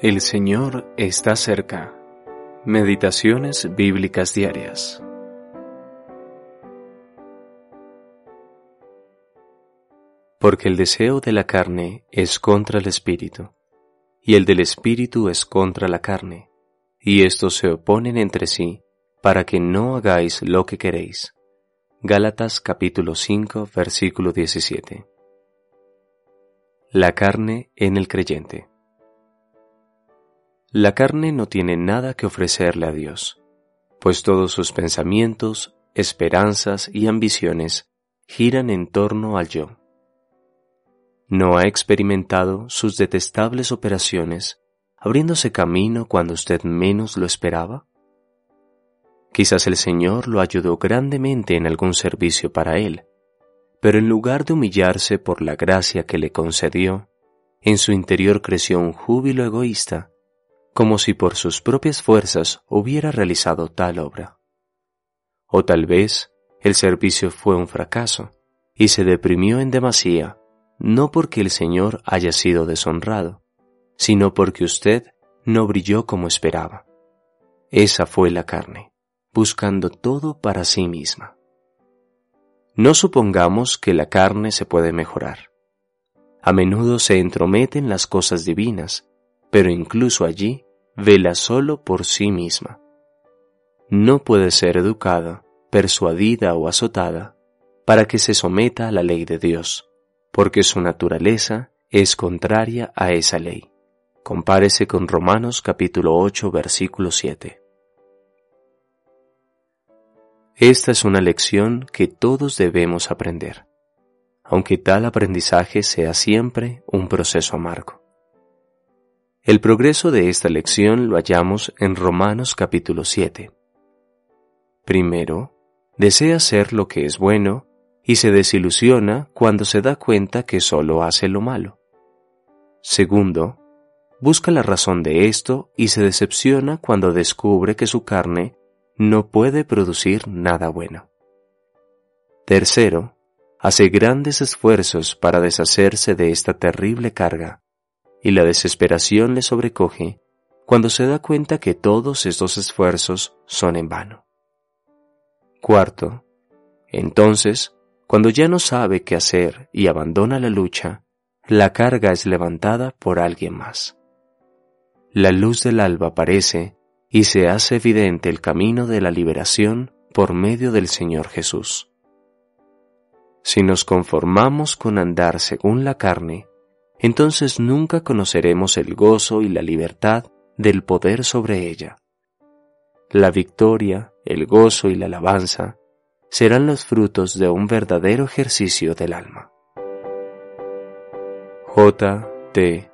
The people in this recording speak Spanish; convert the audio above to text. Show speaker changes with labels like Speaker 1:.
Speaker 1: El Señor está cerca. Meditaciones bíblicas diarias. Porque el deseo de la carne es contra el espíritu, y el del espíritu es contra la carne, y estos se oponen entre sí, para que no hagáis lo que queréis. Gálatas capítulo 5 versículo 17. La carne en el creyente. La carne no tiene nada que ofrecerle a Dios, pues todos sus pensamientos, esperanzas y ambiciones giran en torno al yo. No ha experimentado sus detestables operaciones abriéndose camino cuando usted menos lo esperaba? Quizás el Señor lo ayudó grandemente en algún servicio para él, pero en lugar de humillarse por la gracia que le concedió, en su interior creció un júbilo egoísta como si por sus propias fuerzas hubiera realizado tal obra. O tal vez el servicio fue un fracaso y se deprimió en demasía, no porque el Señor haya sido deshonrado, sino porque usted no brilló como esperaba. Esa fue la carne, buscando todo para sí misma. No supongamos que la carne se puede mejorar. A menudo se entrometen las cosas divinas, pero incluso allí vela solo por sí misma. No puede ser educada, persuadida o azotada para que se someta a la ley de Dios, porque su naturaleza es contraria a esa ley. Compárese con Romanos capítulo 8 versículo 7. Esta es una lección que todos debemos aprender, aunque tal aprendizaje sea siempre un proceso amargo. El progreso de esta lección lo hallamos en Romanos capítulo 7. Primero, desea hacer lo que es bueno y se desilusiona cuando se da cuenta que solo hace lo malo. Segundo, busca la razón de esto y se decepciona cuando descubre que su carne no puede producir nada bueno. Tercero, hace grandes esfuerzos para deshacerse de esta terrible carga y la desesperación le sobrecoge cuando se da cuenta que todos estos esfuerzos son en vano. Cuarto, entonces, cuando ya no sabe qué hacer y abandona la lucha, la carga es levantada por alguien más. La luz del alba aparece y se hace evidente el camino de la liberación por medio del Señor Jesús. Si nos conformamos con andar según la carne, entonces nunca conoceremos el gozo y la libertad del poder sobre ella. La victoria, el gozo y la alabanza serán los frutos de un verdadero ejercicio del alma. J. T.